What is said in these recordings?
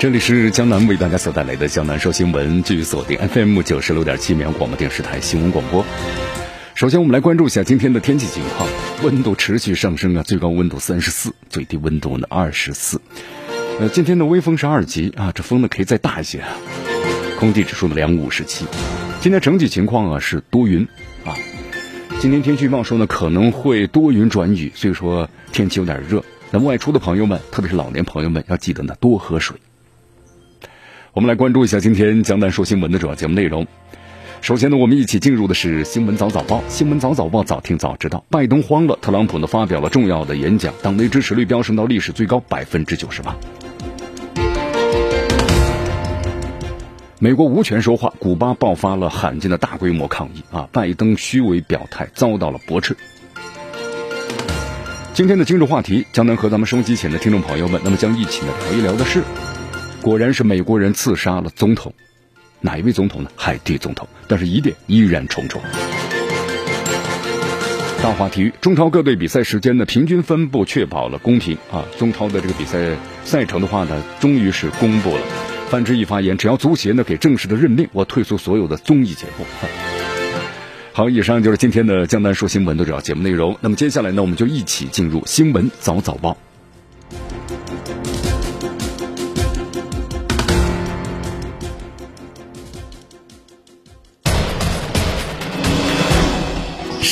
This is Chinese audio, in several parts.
这里是江南为大家所带来的江南说新闻，继续锁定 FM 九十六点七绵阳广播电视台新闻广播。首先，我们来关注一下今天的天气情况。温度持续上升啊，最高温度三十四，最低温度呢二十四。呃，今天的微风是二级啊，这风呢可以再大一些啊。空气指数呢两五十七。今天整体情况啊是多云啊。今天天气预报说呢可能会多云转雨，所以说天气有点热。那外出的朋友们，特别是老年朋友们，要记得呢多喝水。我们来关注一下今天江南说新闻的主要节目内容。首先呢，我们一起进入的是新闻早早报。新闻早早报，早听早知道。拜登慌了，特朗普呢发表了重要的演讲，党内支持率飙升到历史最高百分之九十八。美国无权说话，古巴爆发了罕见的大规模抗议啊！拜登虚伪表态遭到了驳斥。今天的今日话题，江南和咱们收机前的听众朋友们，那么将一起呢聊一聊的是。果然是美国人刺杀了总统，哪一位总统呢？海地总统。但是疑点依然重重。大话体育，中超各队比赛时间呢平均分布确保了公平啊。中超的这个比赛赛程的话呢，终于是公布了。范志毅发言，只要足协呢给正式的任命，我退出所有的综艺节目。好，以上就是今天的江南说新闻的主要节目内容。那么接下来呢，我们就一起进入新闻早早报。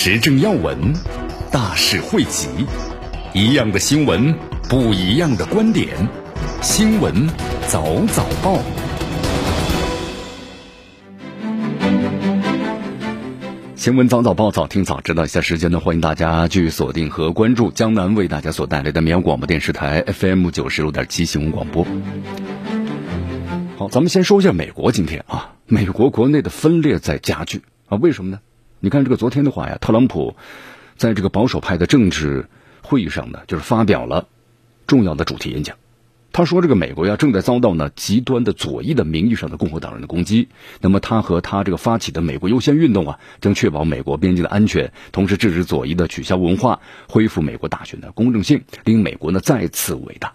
时政要闻，大事汇集，一样的新闻，不一样的观点。新闻早早报，新闻早早报，早听早知道。一下时间呢，欢迎大家继续锁定和关注江南为大家所带来的绵阳广播电视台 FM 九十六点七新闻广播。好，咱们先说一下美国今天啊，美国国内的分裂在加剧啊，为什么呢？你看这个昨天的话呀，特朗普在这个保守派的政治会议上呢，就是发表了重要的主题演讲。他说，这个美国呀正在遭到呢极端的左翼的名义上的共和党人的攻击。那么他和他这个发起的“美国优先”运动啊，将确保美国边境的安全，同时制止左翼的取消文化，恢复美国大选的公正性，令美国呢再次伟大。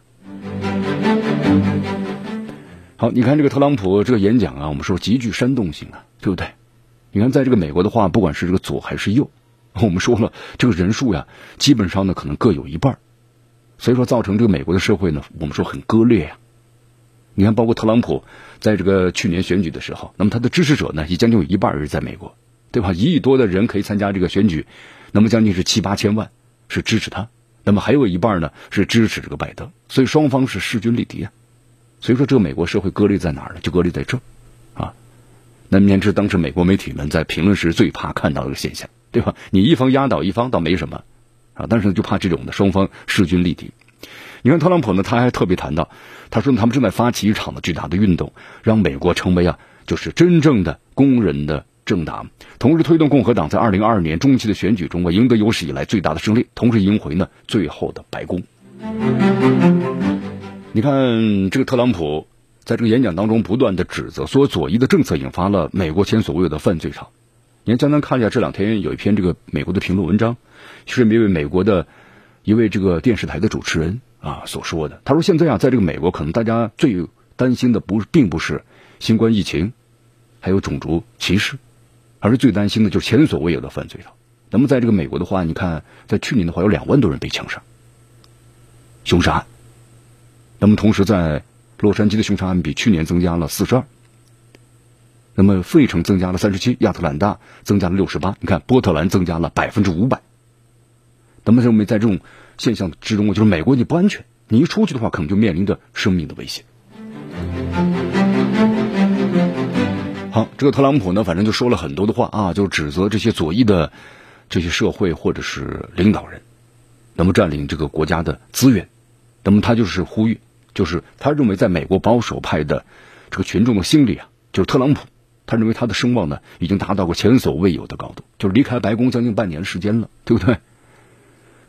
好，你看这个特朗普这个演讲啊，我们说极具煽动性啊，对不对？你看，在这个美国的话，不管是这个左还是右，我们说了，这个人数呀，基本上呢可能各有一半所以说造成这个美国的社会呢，我们说很割裂呀。你看，包括特朗普在这个去年选举的时候，那么他的支持者呢，也将近有一半是在美国，对吧？一亿多的人可以参加这个选举，那么将近是七八千万是支持他，那么还有一半呢是支持这个拜登，所以双方是势均力敌啊。所以说，这个美国社会割裂在哪儿呢？就割裂在这儿。那面是当时美国媒体们在评论时最怕看到的现象，对吧？你一方压倒一方倒没什么，啊，但是就怕这种的双方势均力敌。你看特朗普呢，他还特别谈到，他说他们正在发起一场的巨大的运动，让美国成为啊，就是真正的工人的政党，同时推动共和党在二零二二年中期的选举中啊赢得有史以来最大的胜利，同时赢回呢最后的白宫。你看这个特朗普。在这个演讲当中，不断的指责说左翼的政策引发了美国前所未有的犯罪潮。你看，江南看一下这两天有一篇这个美国的评论文章，是一位美国的一位这个电视台的主持人啊所说的。他说：“现在啊，在这个美国，可能大家最担心的不并不是新冠疫情，还有种族歧视，而是最担心的就是前所未有的犯罪潮。那么，在这个美国的话，你看，在去年的话，有两万多人被枪杀、凶杀案。那么，同时在洛杉矶的凶杀案比去年增加了四十二，那么费城增加了三十七，亚特兰大增加了六十八，你看波特兰增加了百分之五百。那么认为在这种现象之中，就是美国你不安全，你一出去的话，可能就面临着生命的危险。好，好，这个特朗普呢，反正就说了很多的话啊，就指责这些左翼的这些社会或者是领导人，那么占领这个国家的资源，那么他就是呼吁，就是他认为在美国保守派的这个群众的心里啊，就是特朗普，他认为他的声望呢已经达到过前所未有的高度，就是离开白宫将近半年时间了，对不对？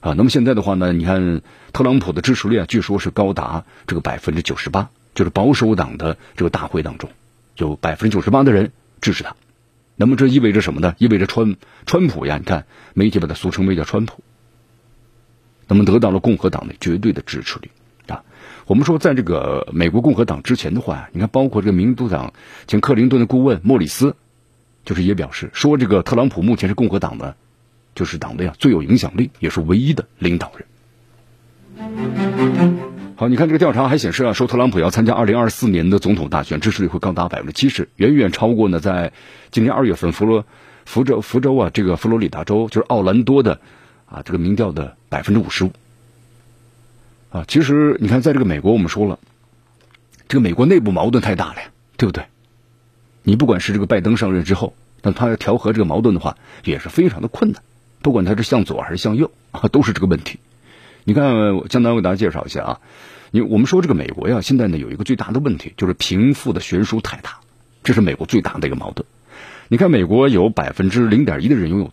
啊，那么现在的话呢，你看特朗普的支持率啊，据说是高达这个百分之九十八，就是保守党的这个大会当中。有百分之九十八的人支持他，那么这意味着什么呢？意味着川川普呀，你看媒体把他俗称为叫川普，那么得到了共和党的绝对的支持率。我们说，在这个美国共和党之前的话，你看包括这个民主党前克林顿的顾问莫里斯，就是也表示说，这个特朗普目前是共和党的，就是党的呀最有影响力，也是唯一的领导人。好，你看这个调查还显示啊，说特朗普要参加二零二四年的总统大选，支持率会高达百分之七十，远远超过呢在今年二月份佛罗福州福州啊这个佛罗里达州就是奥兰多的啊这个民调的百分之五十五。啊，其实你看，在这个美国，我们说了，这个美国内部矛盾太大了呀，对不对？你不管是这个拜登上任之后，那他要调和这个矛盾的话，也是非常的困难，不管他是向左还是向右啊，都是这个问题。你看，我江南为大家介绍一下啊。你我们说这个美国呀，现在呢有一个最大的问题，就是贫富的悬殊太大，这是美国最大的一个矛盾。你看，美国有百分之零点一的人拥有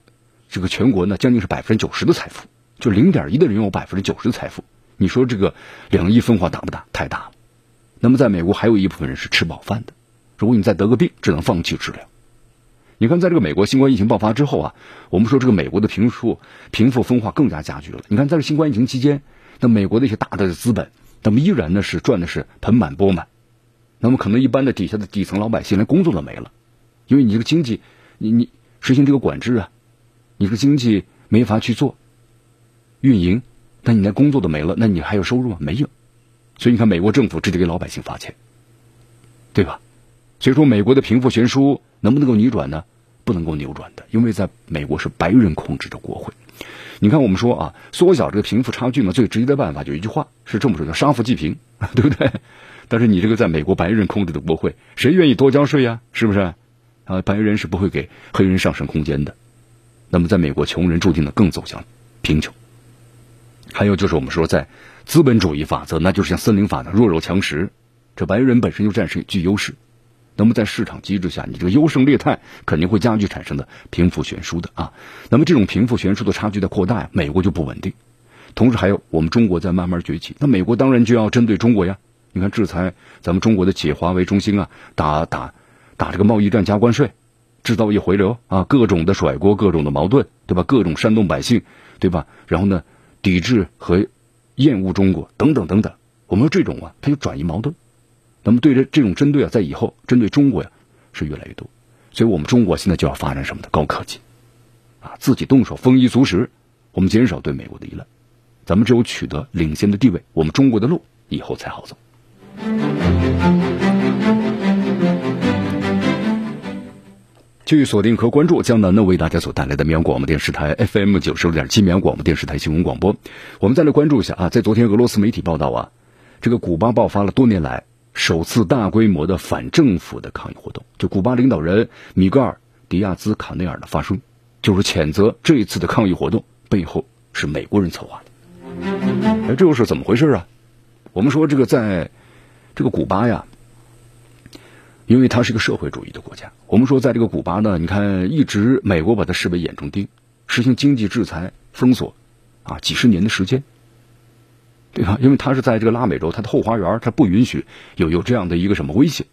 这个全国呢将近是百分之九十的财富，就零点一的人拥有百分之九十的财富。你说这个两亿分化大不大？太大了。那么在美国还有一部分人是吃饱饭的，如果你再得个病，只能放弃治疗。你看，在这个美国新冠疫情爆发之后啊，我们说这个美国的贫富贫富分化更加加剧了。你看，在这新冠疫情期间，那美国的一些大的资本。那么依然呢是赚的是盆满钵满，那么可能一般的底下的底层老百姓连工作都没了，因为你这个经济，你你实行这个管制啊，你这个经济没法去做运营，那你连工作都没了，那你还有收入吗？没有，所以你看美国政府直接给老百姓发钱，对吧？所以说美国的贫富悬殊能不能够扭转呢？不能够扭转的，因为在美国是白人控制着国会。你看，我们说啊，缩小这个贫富差距嘛，最直接的办法就一句话，是这么说的：杀富济贫，对不对？但是你这个在美国白人控制的国会，谁愿意多交税呀？是不是？啊，白人是不会给黑人上升空间的。那么，在美国，穷人注定的更走向贫穷。还有就是我们说，在资本主义法则，那就是像森林法则，弱肉强食，这白人本身就占势具优势。那么在市场机制下，你这个优胜劣汰肯定会加剧产生的贫富悬殊的啊。那么这种贫富悬殊的差距的扩大呀，美国就不稳定。同时还有我们中国在慢慢崛起，那美国当然就要针对中国呀。你看制裁咱们中国的企业华为、中兴啊，打打打这个贸易战加关税，制造业回流啊，各种的甩锅，各种的矛盾，对吧？各种煽动百姓，对吧？然后呢，抵制和厌恶中国等等等等。我们说这种啊，它就转移矛盾。那么对着这种针对啊，在以后针对中国呀，是越来越多，所以我们中国现在就要发展什么的高科技，啊，自己动手丰衣足食，我们减少对美国的依赖，咱们只有取得领先的地位，我们中国的路以后才好走。继续锁定和关注江南呢为大家所带来的绵阳广播电视台 FM 九十六点七绵阳广播电视台新闻广播，我们再来关注一下啊，在昨天俄罗斯媒体报道啊，这个古巴爆发了多年来。首次大规模的反政府的抗议活动，就古巴领导人米格尔·迪亚兹·卡内尔的发声，就是谴责这一次的抗议活动背后是美国人策划的。哎，这又是怎么回事啊？我们说这个在这个古巴呀，因为它是一个社会主义的国家，我们说在这个古巴呢，你看一直美国把它视为眼中钉，实行经济制裁、封锁啊，几十年的时间。对吧？因为它是在这个拉美洲，它的后花园，它不允许有有这样的一个什么威胁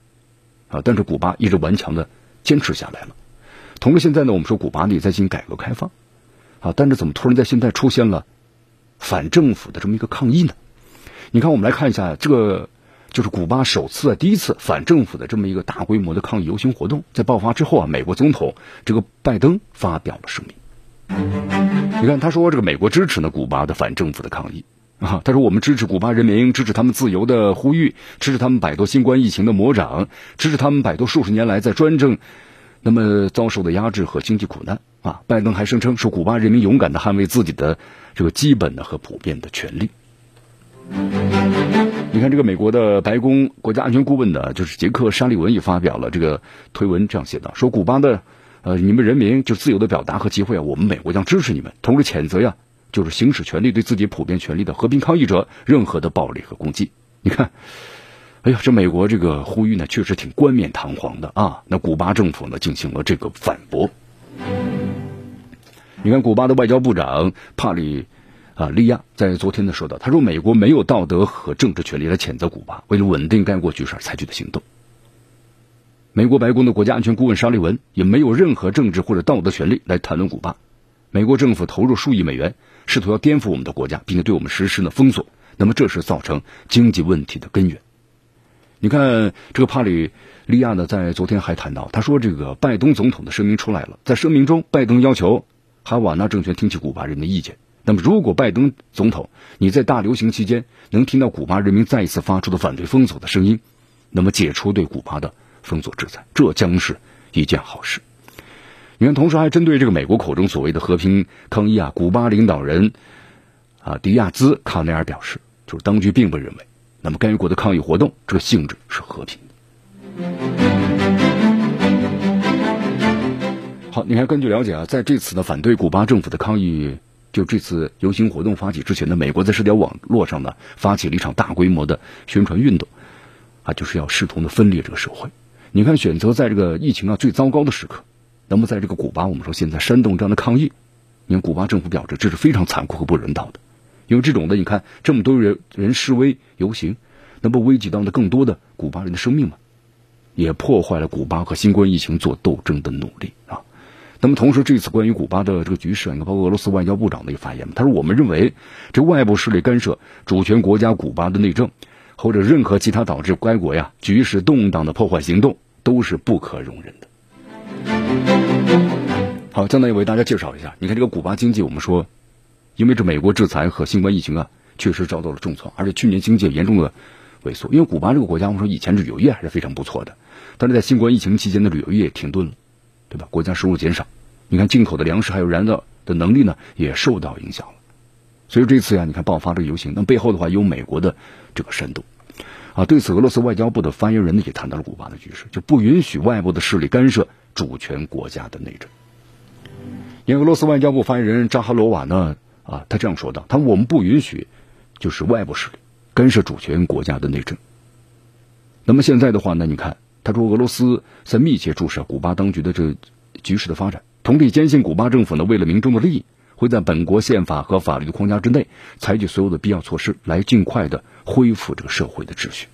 啊。但是古巴一直顽强的坚持下来了。同时，现在呢，我们说古巴也在进行改革开放啊，但是怎么突然在现在出现了反政府的这么一个抗议呢？你看，我们来看一下这个，就是古巴首次啊，第一次反政府的这么一个大规模的抗议游行活动，在爆发之后啊，美国总统这个拜登发表了声明。你看，他说这个美国支持呢古巴的反政府的抗议。啊，他说：“我们支持古巴人民，支持他们自由的呼吁，支持他们摆脱新冠疫情的魔掌，支持他们摆脱数十年来在专政那么遭受的压制和经济苦难。”啊，拜登还声称说：“古巴人民勇敢的捍卫自己的这个基本的和普遍的权利。”你看，这个美国的白宫国家安全顾问呢，就是杰克·沙利文也发表了这个推文，这样写的：说古巴的呃，你们人民就自由的表达和集会啊，我们美国将支持你们，同时谴责呀，就是行使权利对自己普遍权利的和平抗议者任何的暴力和攻击。你看，哎呀，这美国这个呼吁呢，确实挺冠冕堂皇的啊。那古巴政府呢，进行了这个反驳。你看，古巴的外交部长帕里。啊，利亚在昨天呢说到，他说美国没有道德和政治权利来谴责古巴，为了稳定该国局势而采取的行动。美国白宫的国家安全顾问沙利文也没有任何政治或者道德权利来谈论古巴。美国政府投入数亿美元，试图要颠覆我们的国家，并且对我们实施了封锁，那么这是造成经济问题的根源。你看，这个帕里利亚呢，在昨天还谈到，他说这个拜登总统的声明出来了，在声明中，拜登要求哈瓦那政权听取古巴人的意见。那么，如果拜登总统你在大流行期间能听到古巴人民再一次发出的反对封锁的声音，那么解除对古巴的封锁制裁，这将是一件好事。你看，同时还针对这个美国口中所谓的和平抗议啊，古巴领导人啊迪亚兹卡内尔表示，就是当局并不认为，那么该国的抗议活动这个性质是和平的。好，你看，根据了解啊，在这次的反对古巴政府的抗议。就这次游行活动发起之前呢，美国在社交网络上呢发起了一场大规模的宣传运动，啊，就是要试图的分裂这个社会。你看，选择在这个疫情啊最糟糕的时刻，那么在这个古巴，我们说现在煽动这样的抗议，你看古巴政府表示这是非常残酷和不人道的，因为这种的，你看这么多人人示威游行，那不危及到的更多的古巴人的生命吗？也破坏了古巴和新冠疫情做斗争的努力啊。那么，同时这次关于古巴的这个局势，你看，包括俄罗斯外交部长的一个发言，他说：“我们认为，这外部势力干涉主权国家古巴的内政，或者任何其他导致该国呀局势动荡的破坏行动，都是不可容忍的。”好，将来也为大家介绍一下。你看，这个古巴经济，我们说，因为这美国制裁和新冠疫情啊，确实遭到了重创，而且去年经济严重的萎缩。因为古巴这个国家，我们说以前旅游业还是非常不错的，但是在新冠疫情期间的旅游业停顿了。对吧？国家收入减少，你看进口的粮食还有燃料的能力呢，也受到影响了。所以这次呀，你看爆发这个游行，那背后的话有美国的这个煽动啊。对此，俄罗斯外交部的发言人呢也谈到了古巴的局势，就不允许外部的势力干涉主权国家的内政。因为俄罗斯外交部发言人扎哈罗娃呢啊，他这样说道：“他我们不允许就是外部势力干涉主权国家的内政。”那么现在的话呢，你看。他说：“俄罗斯在密切注视古巴当局的这局势的发展，同时坚信古巴政府呢，为了民众的利益，会在本国宪法和法律的框架之内，采取所有的必要措施，来尽快的恢复这个社会的秩序。”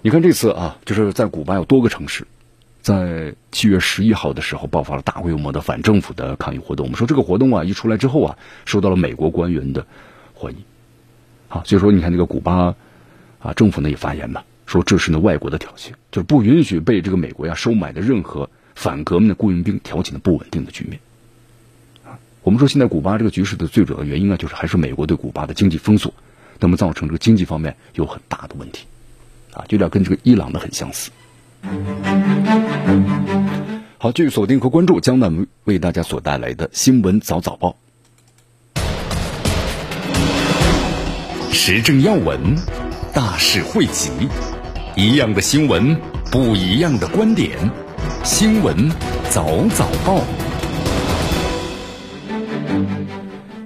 你看这次啊，就是在古巴有多个城市，在七月十一号的时候爆发了大规模的反政府的抗议活动。我们说这个活动啊一出来之后啊，受到了美国官员的欢迎。啊，所以说你看这个古巴，啊，政府呢也发言了，说这是呢外国的挑衅，就是不允许被这个美国呀收买的任何反革命的雇佣兵挑起的不稳定的局面。啊，我们说现在古巴这个局势的最主要原因呢，就是还是美国对古巴的经济封锁，那么造成这个经济方面有很大的问题，啊，有点跟这个伊朗的很相似。好，继续锁定和关注江南为大家所带来的新闻早早报。时政要闻，大事汇集，一样的新闻，不一样的观点。新闻早早报，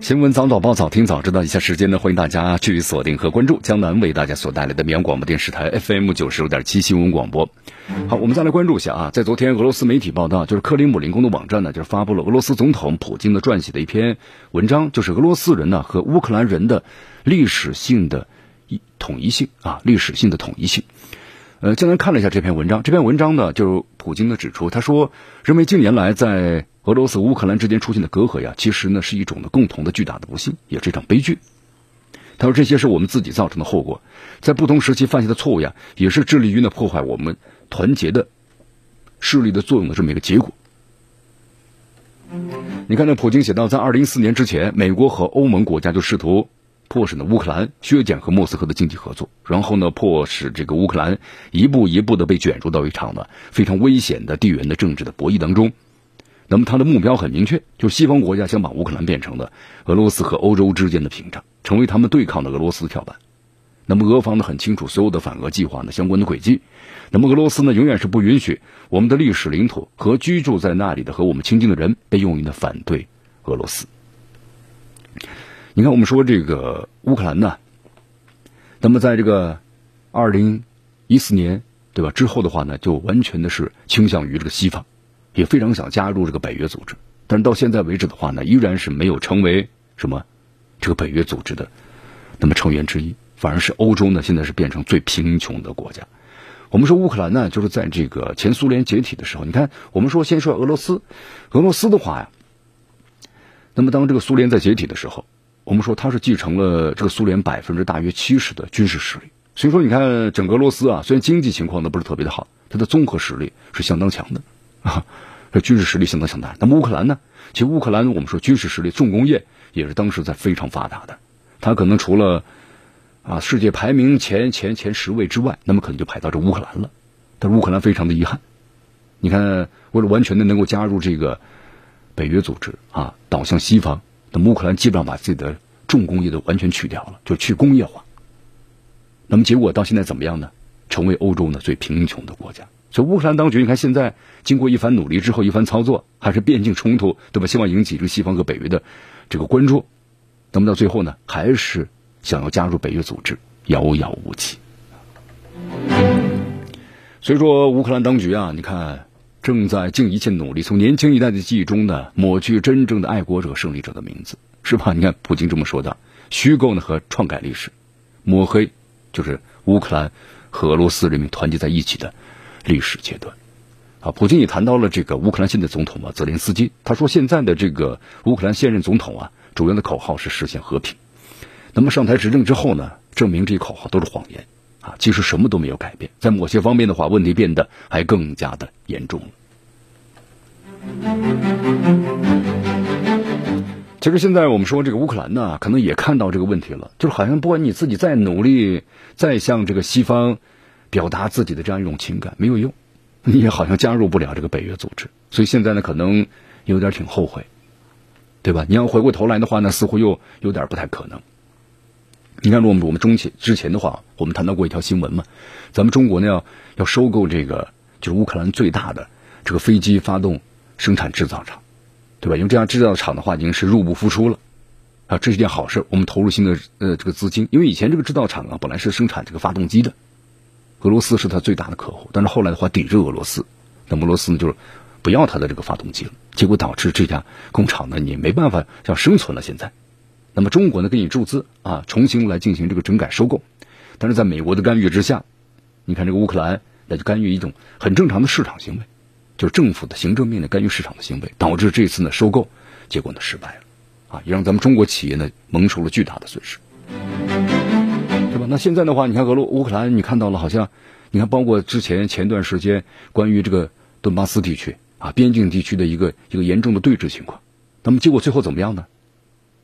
新闻早早报，早听早知道。一下时间呢，欢迎大家去锁定和关注江南为大家所带来的绵阳广播电视台 FM 九十五点七新闻广播。好，我们再来关注一下啊，在昨天俄罗斯媒体报道，就是克林姆林宫的网站呢，就是发布了俄罗斯总统普京的撰写的一篇文章，就是俄罗斯人呢和乌克兰人的。历史性的一统一性啊，历史性的统一性。呃，江南看了一下这篇文章，这篇文章呢，就普京呢指出，他说，认为近年来在俄罗斯乌克兰之间出现的隔阂呀，其实呢是一种的共同的巨大的不幸，也是一场悲剧。他说，这些是我们自己造成的后果，在不同时期犯下的错误呀，也是致力于呢破坏我们团结的势力的作用的这么一个结果。你看，那普京写到，在二零一四年之前，美国和欧盟国家就试图。迫使呢乌克兰削减和莫斯科的经济合作，然后呢迫使这个乌克兰一步一步的被卷入到一场呢非常危险的地缘的政治的博弈当中。那么他的目标很明确，就西方国家想把乌克兰变成了俄罗斯和欧洲之间的屏障，成为他们对抗的俄罗斯跳板。那么俄方呢很清楚所有的反俄计划呢相关的轨迹。那么俄罗斯呢永远是不允许我们的历史领土和居住在那里的和我们亲近的人被用于呢反对俄罗斯。你看，我们说这个乌克兰呢，那么在这个二零一四年对吧之后的话呢，就完全的是倾向于这个西方。也非常想加入这个北约组织，但是到现在为止的话呢，依然是没有成为什么这个北约组织的那么成员之一，反而是欧洲呢，现在是变成最贫穷的国家。我们说乌克兰呢，就是在这个前苏联解体的时候，你看，我们说先说俄罗斯，俄罗斯的话呀，那么当这个苏联在解体的时候，我们说它是继承了这个苏联百分之大约七十的军事实力，所以说你看整个俄罗斯啊，虽然经济情况呢不是特别的好，它的综合实力是相当强的啊。这军事实力相当强大。那么乌克兰呢？其实乌克兰我们说军事实力、重工业也是当时在非常发达的。它可能除了啊世界排名前前前十位之外，那么可能就排到这乌克兰了。但是乌克兰非常的遗憾。你看，为了完全的能够加入这个北约组织啊，倒向西方，乌克兰基本上把自己的重工业都完全去掉了，就去工业化。那么结果到现在怎么样呢？成为欧洲呢最贫穷的国家。所以乌克兰当局，你看现在经过一番努力之后，一番操作，还是边境冲突，对吧？希望引起这个西方和北约的这个关注，那么到最后呢，还是想要加入北约组织，遥遥无期。所以说，乌克兰当局啊，你看正在尽一切努力，从年轻一代的记忆中呢，抹去真正的爱国者、胜利者的名字，是吧？你看普京这么说的，虚构呢和篡改历史，抹黑就是乌克兰和俄罗斯人民团结在一起的。历史阶段，啊，普京也谈到了这个乌克兰现在总统嘛，泽连斯基，他说现在的这个乌克兰现任总统啊，主要的口号是实现和平。那么上台执政之后呢，证明这些口号都是谎言，啊，其实什么都没有改变，在某些方面的话，问题变得还更加的严重了。其实现在我们说这个乌克兰呢，可能也看到这个问题了，就是好像不管你自己再努力，再向这个西方。表达自己的这样一种情感没有用，你也好像加入不了这个北约组织，所以现在呢可能有点挺后悔，对吧？你要回过头来的话呢，似乎又有点不太可能。你看，我们我们中前之前的话，我们谈到过一条新闻嘛，咱们中国呢要要收购这个就是乌克兰最大的这个飞机发动生产制造厂，对吧？因为这样制造厂的话已经是入不敷出了啊，这是件好事。我们投入新的呃这个资金，因为以前这个制造厂啊本来是生产这个发动机的。俄罗斯是他最大的客户，但是后来的话抵制俄罗斯，那么俄罗斯呢就是不要他的这个发动机了，结果导致这家工厂呢也没办法要生存了。现在，那么中国呢给你注资啊，重新来进行这个整改收购，但是在美国的干预之下，你看这个乌克兰那就干预一种很正常的市场行为，就是政府的行政命令干预市场的行为，导致这次呢收购结果呢失败了，啊，也让咱们中国企业呢蒙受了巨大的损失。对吧那现在的话，你看俄罗乌克兰，你看到了，好像你看，包括之前前段时间关于这个顿巴斯地区啊边境地区的一个一个严重的对峙情况，那么结果最后怎么样呢？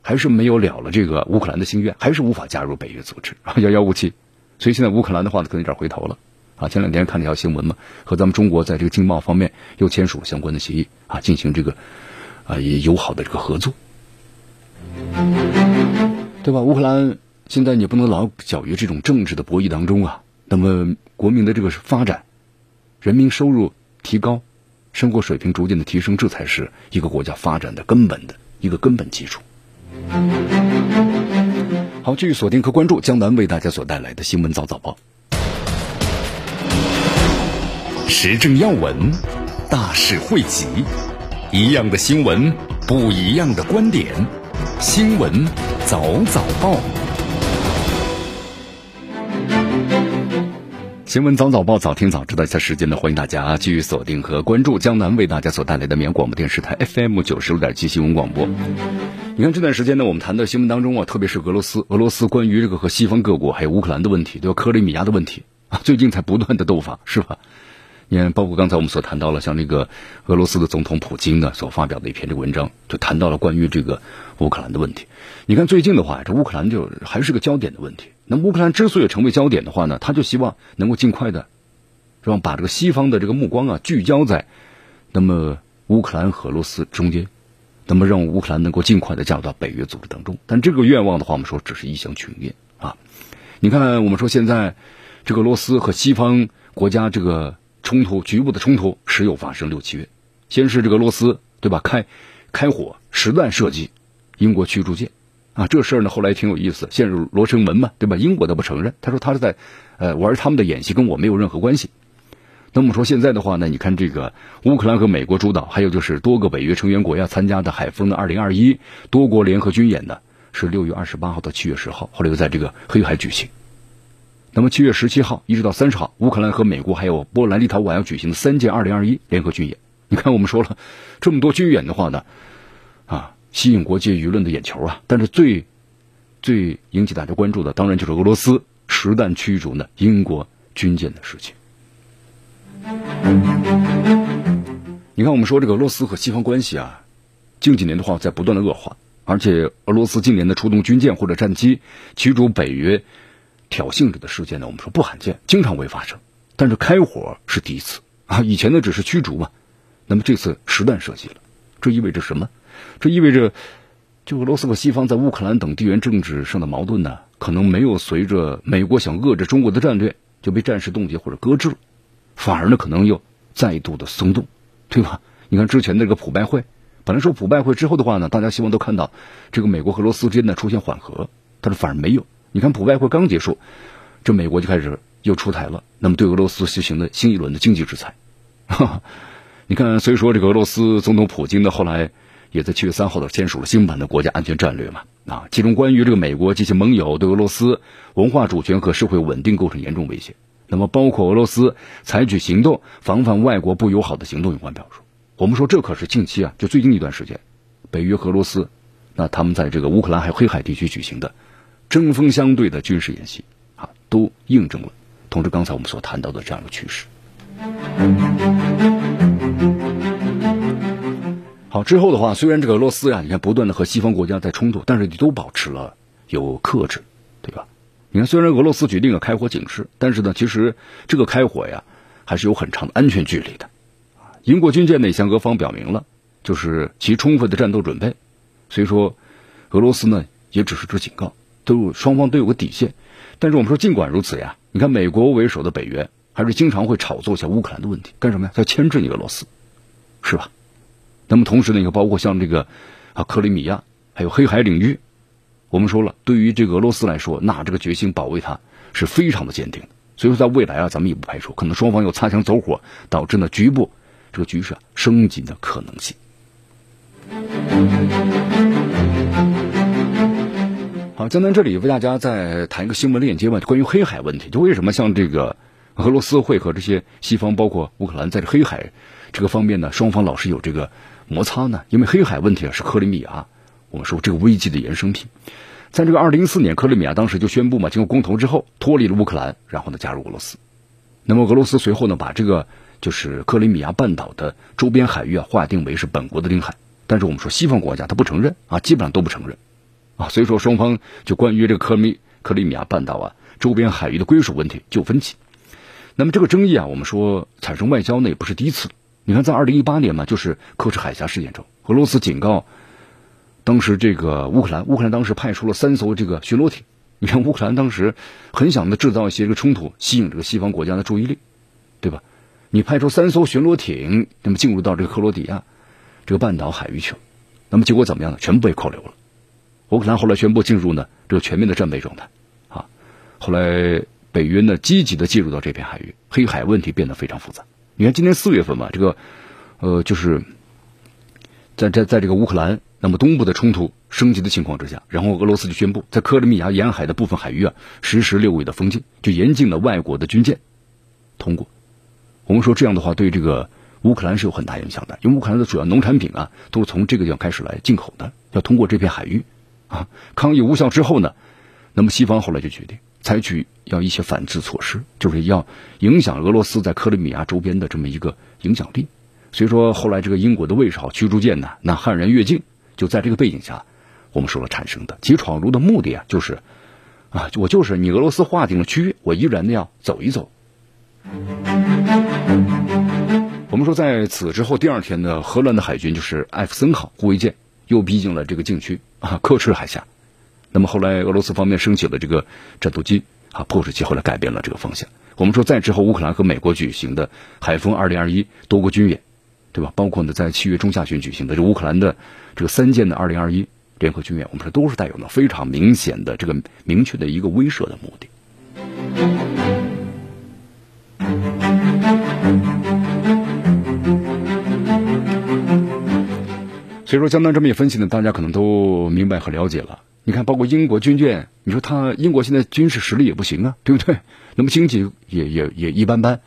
还是没有了了这个乌克兰的心愿，还是无法加入北约组织，遥遥无期。所以现在乌克兰的话呢，可能有点回头了啊。前两天看了一条新闻嘛，和咱们中国在这个经贸方面又签署相关的协议啊，进行这个啊也友好的这个合作，对吧？乌克兰。现在你不能老搅于这种政治的博弈当中啊！那么国民的这个发展，人民收入提高，生活水平逐渐的提升，这才是一个国家发展的根本的一个根本基础。好，继续锁定和关注江南为大家所带来的新闻早早报，时政要闻，大事汇集，一样的新闻，不一样的观点，新闻早早报。新闻早早报，早听早知道一。下时间呢，欢迎大家继续锁定和关注江南为大家所带来的绵阳广播电视台 FM 九十六点七新闻广播。你看这段时间呢，我们谈的新闻当中啊，特别是俄罗斯，俄罗斯关于这个和西方各国还有乌克兰的问题，对吧？克里米亚的问题啊，最近才不断的斗法，是吧？你看，包括刚才我们所谈到了，像那个俄罗斯的总统普京呢所发表的一篇这个文章，就谈到了关于这个乌克兰的问题。你看最近的话，这乌克兰就还是个焦点的问题。那乌克兰之所以成为焦点的话呢，他就希望能够尽快的，是吧？把这个西方的这个目光啊聚焦在，那么乌克兰和俄罗斯中间，那么让乌克兰能够尽快的加入到北约组织当中。但这个愿望的话，我们说只是一厢情愿啊。你看，我们说现在这个俄罗斯和西方国家这个冲突局部的冲突时有发生，六七月，先是这个罗斯对吧开开火实弹射击英国驱逐舰啊，这事儿呢后来挺有意思，陷入罗生门嘛对吧？英国都不承认，他说他是在呃玩他们的演习，跟我没有任何关系。那么说现在的话呢，你看这个乌克兰和美国主导，还有就是多个北约成员国要参加的海风的二零二一多国联合军演呢。是六月二十八号到七月十号，后来又在这个黑海举行。那么七月十七号一直到三十号，乌克兰和美国还有波兰、立陶宛要举行的三届二零二一联合军演。你看，我们说了这么多军演的话呢，啊，吸引国际舆论的眼球啊。但是最最引起大家关注的，当然就是俄罗斯实弹驱逐呢英国军舰的事情。你看，我们说这个俄罗斯和西方关系啊，近几年的话在不断的恶化。而且，俄罗斯近年的出动军舰或者战机驱逐北约挑衅者的事件呢，我们说不罕见，经常会发生。但是开火是第一次啊，以前呢只是驱逐嘛，那么这次实弹射击了，这意味着什么？这意味着，就俄罗斯和西方在乌克兰等地缘政治上的矛盾呢，可能没有随着美国想遏制中国的战略就被暂时冻结或者搁置了，反而呢可能又再度的松动，对吧？你看之前那个普拜会。本来说普拜会之后的话呢，大家希望都看到这个美国和俄罗斯之间呢出现缓和，但是反而没有。你看普外会刚结束，这美国就开始又出台了，那么对俄罗斯实行的新一轮的经济制裁。你看，所以说这个俄罗斯总统普京呢，后来也在七月三号的签署了新版的国家安全战略嘛，啊，其中关于这个美国及其盟友对俄罗斯文化主权和社会稳定构成严重威胁，那么包括俄罗斯采取行动防范外国不友好的行动有关表述。我们说这可是近期啊，就最近一段时间，北约和俄罗斯，那他们在这个乌克兰还有黑海地区举行的针锋相对的军事演习啊，都印证了同志刚才我们所谈到的这样一个趋势。好，之后的话，虽然这个俄罗斯呀，你看不断的和西方国家在冲突，但是你都保持了有克制，对吧？你看，虽然俄罗斯决定了开火警示，但是呢，其实这个开火呀，还是有很长的安全距离的。英国军舰呢向俄方表明了，就是其充分的战斗准备，所以说，俄罗斯呢也只是这警告，都双方都有个底线。但是我们说，尽管如此呀，你看美国为首的北约还是经常会炒作一下乌克兰的问题，干什么呀？要牵制你俄罗斯，是吧？那么同时呢，也包括像这个啊克里米亚，还有黑海领域，我们说了，对于这个俄罗斯来说，那这个决心保卫它是非常的坚定的。所以说，在未来啊，咱们也不排除可能双方有擦枪走火，导致呢局部。这个局势啊升级的可能性。好，江南这里为大家再谈一个新闻链接吧，关于黑海问题。就为什么像这个俄罗斯会和这些西方，包括乌克兰，在这黑海这个方面呢，双方老是有这个摩擦呢？因为黑海问题啊，是克里米亚，我们说这个危机的衍生品。在这个二零一四年，克里米亚当时就宣布嘛，经过公投之后脱离了乌克兰，然后呢加入俄罗斯。那么俄罗斯随后呢把这个。就是克里米亚半岛的周边海域啊，划定为是本国的领海。但是我们说西方国家他不承认啊，基本上都不承认啊，所以说双方就关于这个克米克里米亚半岛啊周边海域的归属问题就分歧。那么这个争议啊，我们说产生外交呢也不是第一次。你看在二零一八年嘛，就是科什海峡事件中，俄罗斯警告当时这个乌克兰，乌克兰当时派出了三艘这个巡逻艇。你看乌克兰当时很想的制造一些这个冲突，吸引这个西方国家的注意力，对吧？你派出三艘巡逻艇，那么进入到这个克罗地亚这个半岛海域去了，那么结果怎么样呢？全部被扣留了。乌克兰后来宣布进入呢这个全面的战备状态啊。后来北约呢积极的介入到这片海域，黑海问题变得非常复杂。你看今年四月份嘛，这个呃就是在在在这个乌克兰那么东部的冲突升级的情况之下，然后俄罗斯就宣布在克里米亚沿海的部分海域啊实施六位的封禁，就严禁了外国的军舰通过。我们说这样的话，对这个乌克兰是有很大影响的，因为乌克兰的主要农产品啊，都是从这个地方开始来进口的，要通过这片海域啊。抗议无效之后呢，那么西方后来就决定采取要一些反制措施，就是要影响俄罗斯在克里米亚周边的这么一个影响力。所以说，后来这个英国的卫士号驱逐舰呢，那悍然越境，就在这个背景下，我们说了产生的。其闯入的目的啊，就是啊，我就是你俄罗斯划定了区域，我依然的要走一走。我们说在此之后第二天呢，荷兰的海军就是艾弗森号护卫舰又逼近了这个禁区啊，克赤海峡。那么后来俄罗斯方面升起了这个战斗机啊，迫使其后来改变了这个方向。我们说在之后乌克兰和美国举行的海风二零二一多国军演，对吧？包括呢在七月中下旬举行的这乌克兰的这个三舰的二零二一联合军演，我们说都是带有呢非常明显的这个明确的一个威慑的目的。所以说，江南这么一分析呢，大家可能都明白和了解了。你看，包括英国军舰，你说他英国现在军事实力也不行啊，对不对？那么经济也也 也一般般。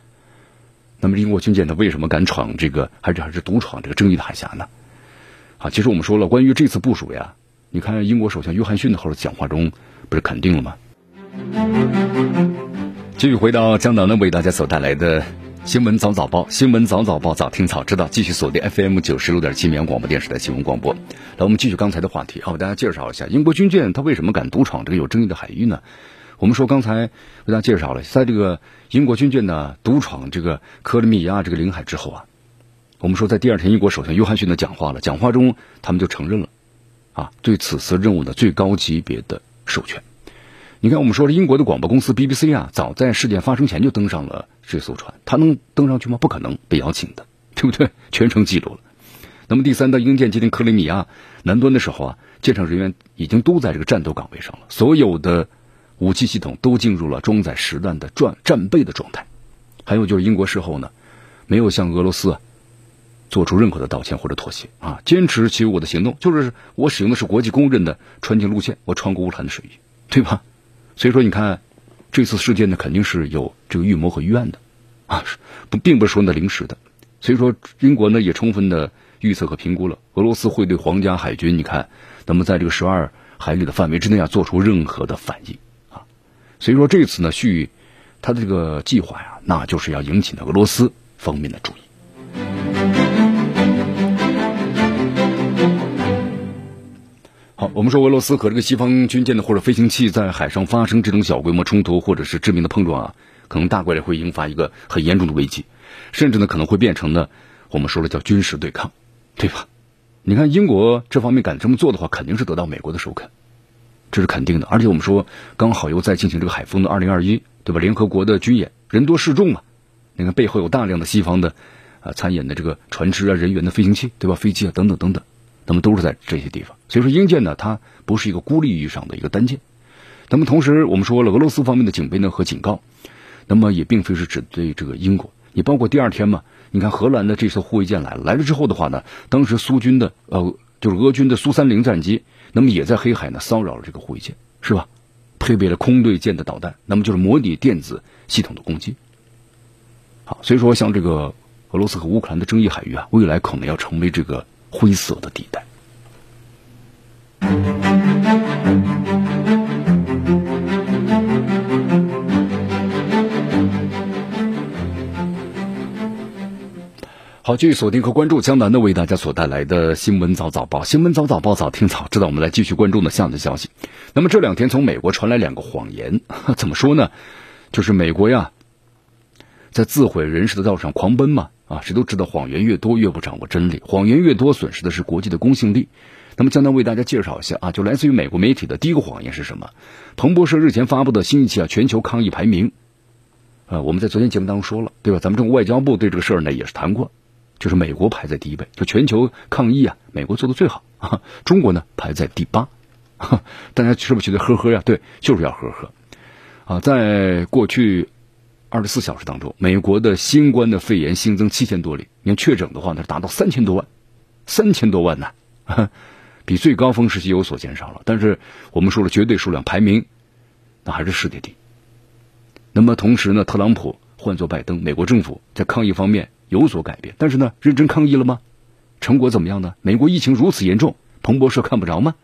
那么英国军舰它为什么敢闯这个，还是还是独闯这个争议的海峡呢？好，其实我们说了，关于这次部署呀，你看英国首相约翰逊的后来讲话中不是肯定了吗？继续回到江南呢，为大家所带来的新闻早早报，新闻早早报，早听早知道，继续锁定 FM 九十六点七绵阳广播电视台新闻广播。来，我们继续刚才的话题，好，为大家介绍一下英国军舰它为什么敢独闯这个有争议的海域呢？我们说刚才为大家介绍了，在这个英国军舰呢独闯这个克里米亚这个领海之后啊，我们说在第二天英国首相约翰逊的讲话了，讲话中他们就承认了啊对此次任务的最高级别的授权。你看，我们说英国的广播公司 BBC 啊，早在事件发生前就登上了这艘船，它能登上去吗？不可能，被邀请的，对不对？全程记录了。那么第三，当英舰接近克里米亚南端的时候啊，舰上人员已经都在这个战斗岗位上了，所有的。武器系统都进入了装载实弹的战战备的状态，还有就是英国事后呢，没有向俄罗斯做出任何的道歉或者妥协啊，坚持其我的行动，就是我使用的是国际公认的穿行路线，我穿过乌克兰的水域，对吧？所以说，你看这次事件呢，肯定是有这个预谋和预案的啊，不，并不是说那临时的。所以说，英国呢也充分的预测和评估了俄罗斯会对皇家海军，你看，那么在这个十二海里的范围之内啊，做出任何的反应啊。所以说这次呢，续他的这个计划呀，那就是要引起呢俄罗斯方面的注意。我们说俄罗斯和这个西方军舰的或者飞行器在海上发生这种小规模冲突或者是致命的碰撞啊，可能大概率会引发一个很严重的危机，甚至呢可能会变成呢我们说的叫军事对抗，对吧？你看英国这方面敢这么做的话，肯定是得到美国的首肯。这是肯定的，而且我们说刚好又在进行这个海风的二零二一，对吧？联合国的军演，人多势众嘛。你看背后有大量的西方的啊参演的这个船只啊、人员的飞行器，对吧？飞机啊等等等等，那么都是在这些地方。所以说，英舰呢，它不是一个孤立意义上的一个单舰。那么同时，我们说了俄罗斯方面的警备呢和警告，那么也并非是只对这个英国。你包括第二天嘛，你看荷兰的这艘护卫舰来了，来了之后的话呢，当时苏军的呃就是俄军的苏三零战机。那么也在黑海呢骚扰了这个护卫舰，是吧？配备了空对舰的导弹，那么就是模拟电子系统的攻击。好，所以说像这个俄罗斯和乌克兰的争议海域啊，未来可能要成为这个灰色的地带。好，继续锁定和关注江南的为大家所带来的新闻早早报，新闻早早报早听早知道。我们来继续关注呢下的消息。那么这两天从美国传来两个谎言，怎么说呢？就是美国呀，在自毁人士的道上狂奔嘛。啊，谁都知道谎言越多越不掌握真理，谎言越多损失的是国际的公信力。那么江南为大家介绍一下啊，就来自于美国媒体的第一个谎言是什么？彭博社日前发布的新一期啊全球抗疫排名。呃，我们在昨天节目当中说了，对吧？咱们中国外交部对这个事儿呢也是谈过。就是美国排在第一位，就全球抗疫啊，美国做的最好啊。中国呢排在第八，大家是不是觉得呵呵呀？对，就是要呵呵啊。在过去二十四小时当中，美国的新冠的肺炎新增七千多例，你看确诊的话呢达到三千多万，三千多万呢，比最高峰时期有所减少了。但是我们说了，绝对数量排名那还是世界第一。那么同时呢，特朗普换做拜登，美国政府在抗疫方面。有所改变，但是呢，认真抗疫了吗？成果怎么样呢？美国疫情如此严重，彭博社看不着吗？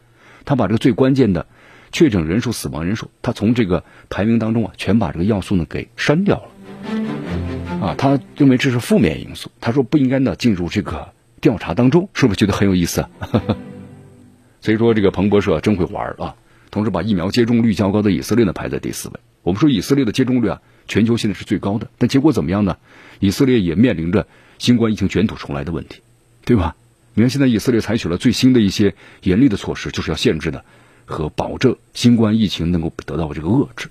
他把这个最关键的确诊人数、死亡人数，他从这个排名当中啊，全把这个要素呢给删掉了。啊，他认为这是负面因素，他说不应该呢进入这个调查当中，是不是觉得很有意思啊？所以说这个彭博社真会玩啊！同时把疫苗接种率较高的以色列呢排在第四位。我们说以色列的接种率啊。全球现在是最高的，但结果怎么样呢？以色列也面临着新冠疫情卷土重来的问题，对吧？你看现在以色列采取了最新的一些严厉的措施，就是要限制的和保证新冠疫情能够得到这个遏制。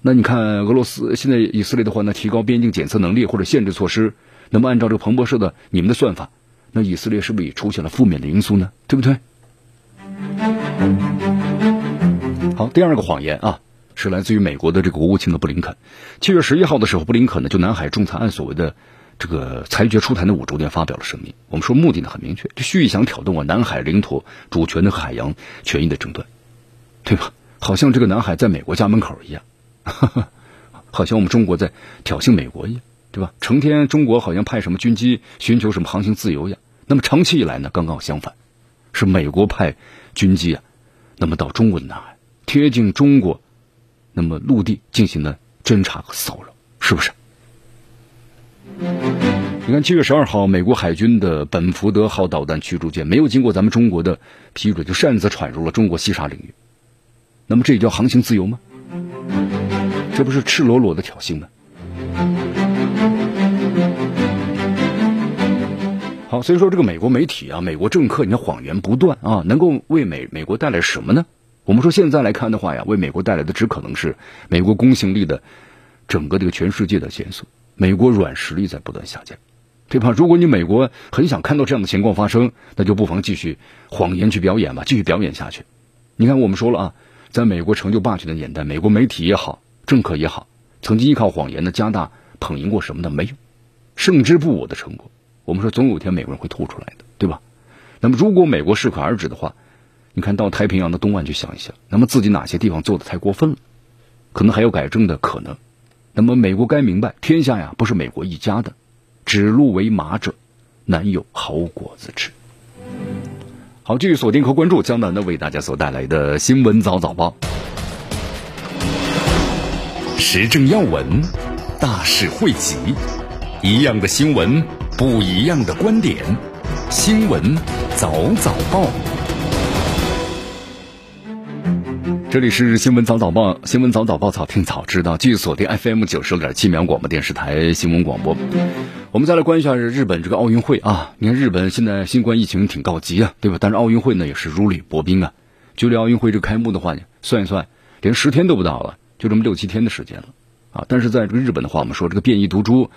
那你看俄罗斯现在以色列的话呢，提高边境检测能力或者限制措施，那么按照这个彭博社的你们的算法，那以色列是不是也出现了负面的因素呢？对不对？好，第二个谎言啊，是来自于美国的这个国务卿的布林肯。七月十一号的时候，布林肯呢就南海仲裁案所谓的这个裁决出台的五周年发表了声明。我们说目的呢很明确，就蓄意想挑动啊南海领土主权的海洋权益的争端，对吧？好像这个南海在美国家门口一样，哈哈好像我们中国在挑衅美国一样，对吧？成天中国好像派什么军机寻求什么航行自由一样。那么长期以来呢，刚刚相反，是美国派军机啊，那么到中国的南海。贴近中国，那么陆地进行了侦查和骚扰，是不是？你看，七月十二号，美国海军的本福德号导弹驱逐舰没有经过咱们中国的批准，就擅自闯入了中国西沙领域。那么，这也叫航行自由吗？这不是赤裸裸的挑衅吗？好，所以说这个美国媒体啊，美国政客，你看谎言不断啊，能够为美美国带来什么呢？我们说现在来看的话呀，为美国带来的只可能是美国公信力的整个这个全世界的减速，美国软实力在不断下降，对吧？如果你美国很想看到这样的情况发生，那就不妨继续谎言去表演吧，继续表演下去。你看，我们说了啊，在美国成就霸权的年代，美国媒体也好，政客也好，曾经依靠谎言的加大捧赢过什么的没有，胜之不武的成果。我们说总有一天美国人会吐出来的，对吧？那么如果美国适可而止的话，你看到太平洋的东岸去想一想，那么自己哪些地方做的太过分了，可能还有改正的可能。那么美国该明白，天下呀不是美国一家的，指鹿为马者，难有好果子吃。好，继续锁定和关注江南的为大家所带来的新闻早早报，时政要闻，大事汇集，一样的新闻，不一样的观点，新闻早早报。这里是新闻早早报，新闻早早报，早听早知道。继续锁定 FM 九十六点七秒广播电视台新闻广播。我们再来关注一下日本这个奥运会啊！你看日本现在新冠疫情挺告急啊，对吧？但是奥运会呢也是如履薄冰啊。距离奥运会这开幕的话呢，算一算，连十天都不到了，就这么六七天的时间了啊！但是在这个日本的话，我们说这个变异毒株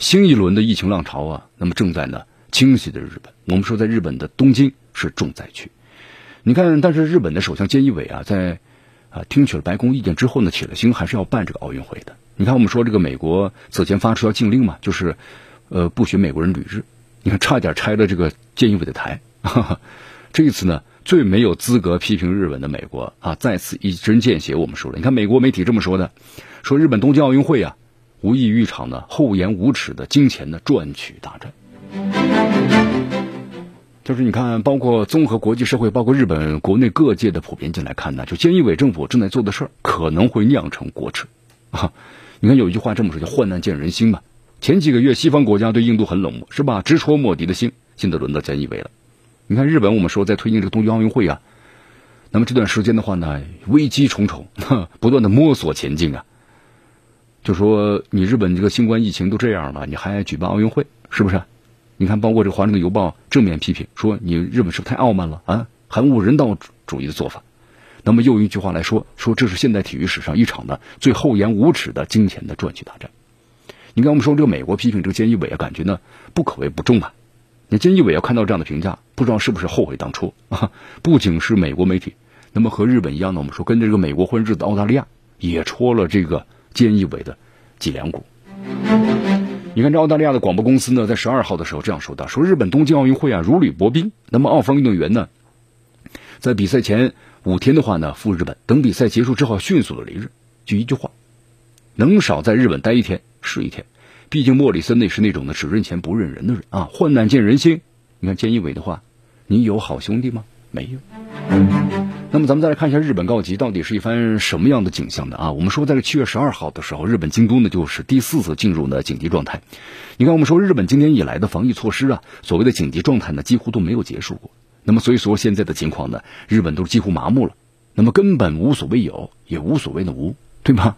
新一轮的疫情浪潮啊，那么正在呢侵袭的日本。我们说在日本的东京是重灾区。你看，但是日本的首相菅义伟啊，在啊，听取了白宫意见之后呢，起了心还是要办这个奥运会的。你看，我们说这个美国此前发出要禁令嘛，就是，呃，不许美国人旅日。你看，差点拆了这个菅义伟的台。哈 哈这一次呢，最没有资格批评日本的美国啊，再次一针见血。我们说了，你看美国媒体这么说的，说日本东京奥运会啊，无异于一场呢厚颜无耻的金钱的赚取大战。就是你看，包括综合国际社会，包括日本国内各界的普遍性来看呢，就菅义伟政府正在做的事儿，可能会酿成国耻啊！你看有一句话这么说，叫“患难见人心”嘛。前几个月西方国家对印度很冷漠，是吧？直戳莫迪的心。现在轮到菅义伟了。你看日本，我们说在推进这个东京奥运会啊，那么这段时间的话呢，危机重重，不断的摸索前进啊。就说你日本这个新冠疫情都这样了，你还举办奥运会，是不是？你看，包括这个《华盛顿邮报》正面批评说，你日本是不是太傲慢了啊？含无人道主义的做法。那么又一句话来说，说这是现代体育史上一场的最厚颜无耻的金钱的赚取大战。你看，我们说这个美国批评这个菅义伟啊，感觉呢不可谓不重啊。那菅义伟要看到这样的评价，不知道是不是后悔当初啊？不仅是美国媒体，那么和日本一样呢，我们说跟着这个美国混日子的澳大利亚也戳了这个菅义伟的脊梁骨。你看，这澳大利亚的广播公司呢，在十二号的时候这样说道：“说日本东京奥运会啊，如履薄冰。那么，澳方运动员呢，在比赛前五天的话呢，赴日本，等比赛结束之后，迅速的离日。就一句话，能少在日本待一天是一天。毕竟莫里森那是那种呢，只认钱不认人的人啊。患难见人心。你看菅义伟的话，你有好兄弟吗？没有。那么，咱们再来看一下日本告急到底是一番什么样的景象呢？啊？我们说，在这七月十二号的时候，日本京都呢就是第四次进入呢紧急状态。你看，我们说日本今年以来的防疫措施啊，所谓的紧急状态呢几乎都没有结束过。那么，所以说现在的情况呢，日本都几乎麻木了。那么根本无所谓有，也无所谓的无，对吗？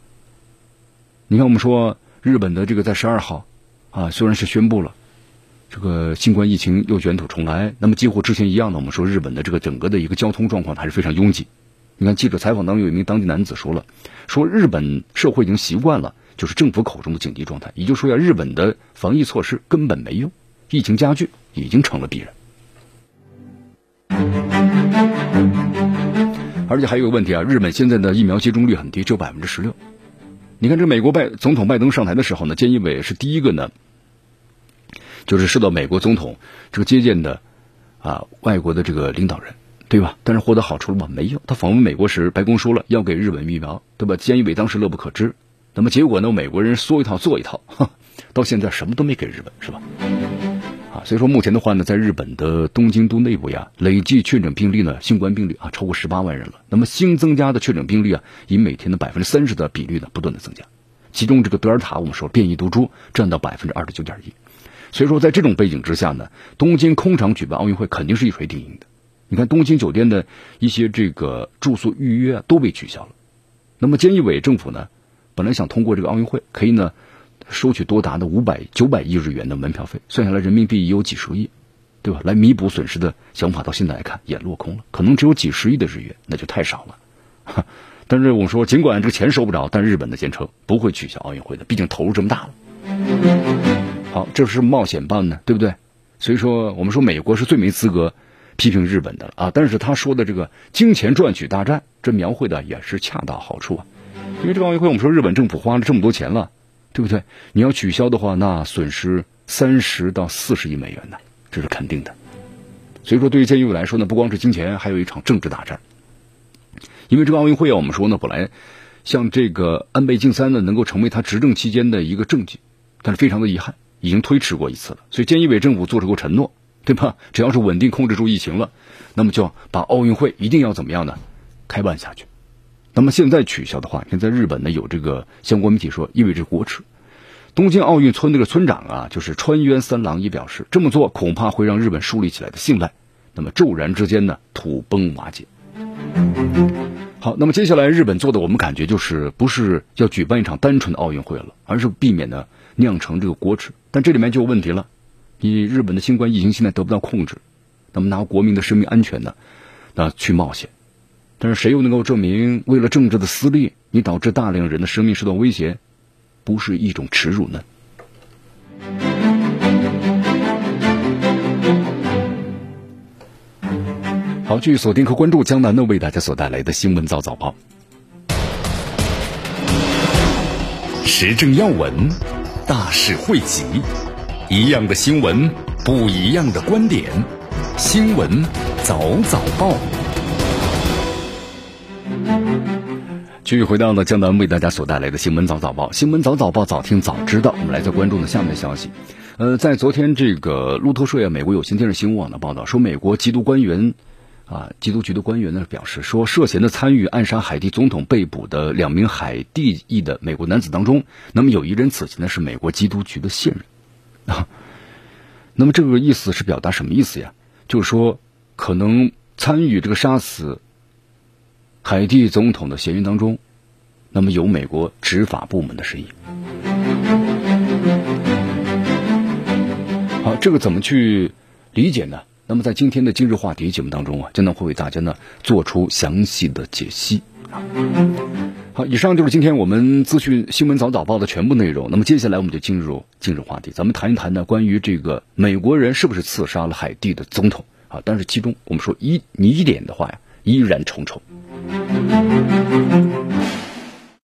你看，我们说日本的这个在十二号，啊，虽然是宣布了这个新冠疫情又卷土重来，那么几乎之前一样的，我们说日本的这个整个的一个交通状况还是非常拥挤。你看记者采访当中有一名当地男子说了，说日本社会已经习惯了就是政府口中的紧急状态，也就是说呀，日本的防疫措施根本没用，疫情加剧已经成了必然。而且还有个问题啊，日本现在的疫苗接种率很低，只有百分之十六。你看，这美国拜总统拜登上台的时候呢，菅义伟是第一个呢，就是受到美国总统这个接见的啊，外国的这个领导人，对吧？但是获得好处了吗？没有。他访问美国时，白宫说了要给日本疫苗，对吧？菅义伟当时乐不可支。那么结果呢？美国人说一套做一套，到现在什么都没给日本，是吧？啊，所以说目前的话呢，在日本的东京都内部呀，累计确诊病例呢，新冠病例啊，超过十八万人了。那么新增加的确诊病例啊，以每天的百分之三十的比率呢，不断的增加。其中这个德尔塔，我们说变异毒株占到百分之二十九点一。所以说在这种背景之下呢，东京空场举办奥运会肯定是一锤定音的。你看东京酒店的一些这个住宿预约啊，都被取消了。那么菅义伟政府呢，本来想通过这个奥运会可以呢。收取多达的五百九百亿日元的门票费，算下来人民币也有几十亿，对吧？来弥补损失的想法，到现在来看也落空了，可能只有几十亿的日元，那就太少了。但是我们说，尽管这个钱收不着，但日本的坚称不会取消奥运会的，毕竟投入这么大了。好，这是冒险办呢，对不对？所以说，我们说美国是最没资格批评日本的了啊。但是他说的这个金钱赚取大战，这描绘的也是恰到好处啊。因为这个奥运会，我们说日本政府花了这么多钱了。对不对？你要取消的话，那损失三十到四十亿美元呢，这是肯定的。所以说，对于监狱来说呢，不光是金钱，还有一场政治大战。因为这个奥运会啊，我们说呢，本来像这个安倍晋三呢，能够成为他执政期间的一个政绩，但是非常的遗憾，已经推迟过一次了。所以，菅义伟政府做出过承诺，对吧？只要是稳定控制住疫情了，那么就把奥运会一定要怎么样呢？开办下去。那么现在取消的话，现在日本呢有这个相关媒体说意味着国耻。东京奥运村那个村长啊，就是川渊三郎也表示，这么做恐怕会让日本树立起来的信赖，那么骤然之间呢土崩瓦解。好，那么接下来日本做的，我们感觉就是不是要举办一场单纯的奥运会了，而是避免呢酿成这个国耻。但这里面就有问题了，你日本的新冠疫情现在得不到控制，那么拿国民的生命安全呢，那去冒险。但是谁又能够证明，为了政治的私利，你导致大量人的生命受到威胁，不是一种耻辱呢？好，继续锁定和关注江南的为大家所带来的新闻早早报，时政要闻，大事汇集，一样的新闻，不一样的观点，新闻早早报。继续回到呢江南为大家所带来的新闻早早报，新闻早早报早听早知道。我们来自关注的下面的消息。呃，在昨天这个路透社啊，美国有线电视新闻网的报道说，美国缉毒官员啊，缉毒局的官员呢表示说，涉嫌的参与暗杀海地总统被捕的两名海地裔的美国男子当中，那么有一人此前呢是美国缉毒局的线人啊。那么这个意思是表达什么意思呀？就是说可能参与这个杀死。海地总统的嫌疑当中，那么有美国执法部门的身影。好，这个怎么去理解呢？那么在今天的今日话题节目当中啊，将会为大家呢做出详细的解析。好，以上就是今天我们资讯新闻早早报的全部内容。那么接下来我们就进入今日话题，咱们谈一谈呢关于这个美国人是不是刺杀了海地的总统啊？但是其中我们说疑疑点的话呀，依然重重。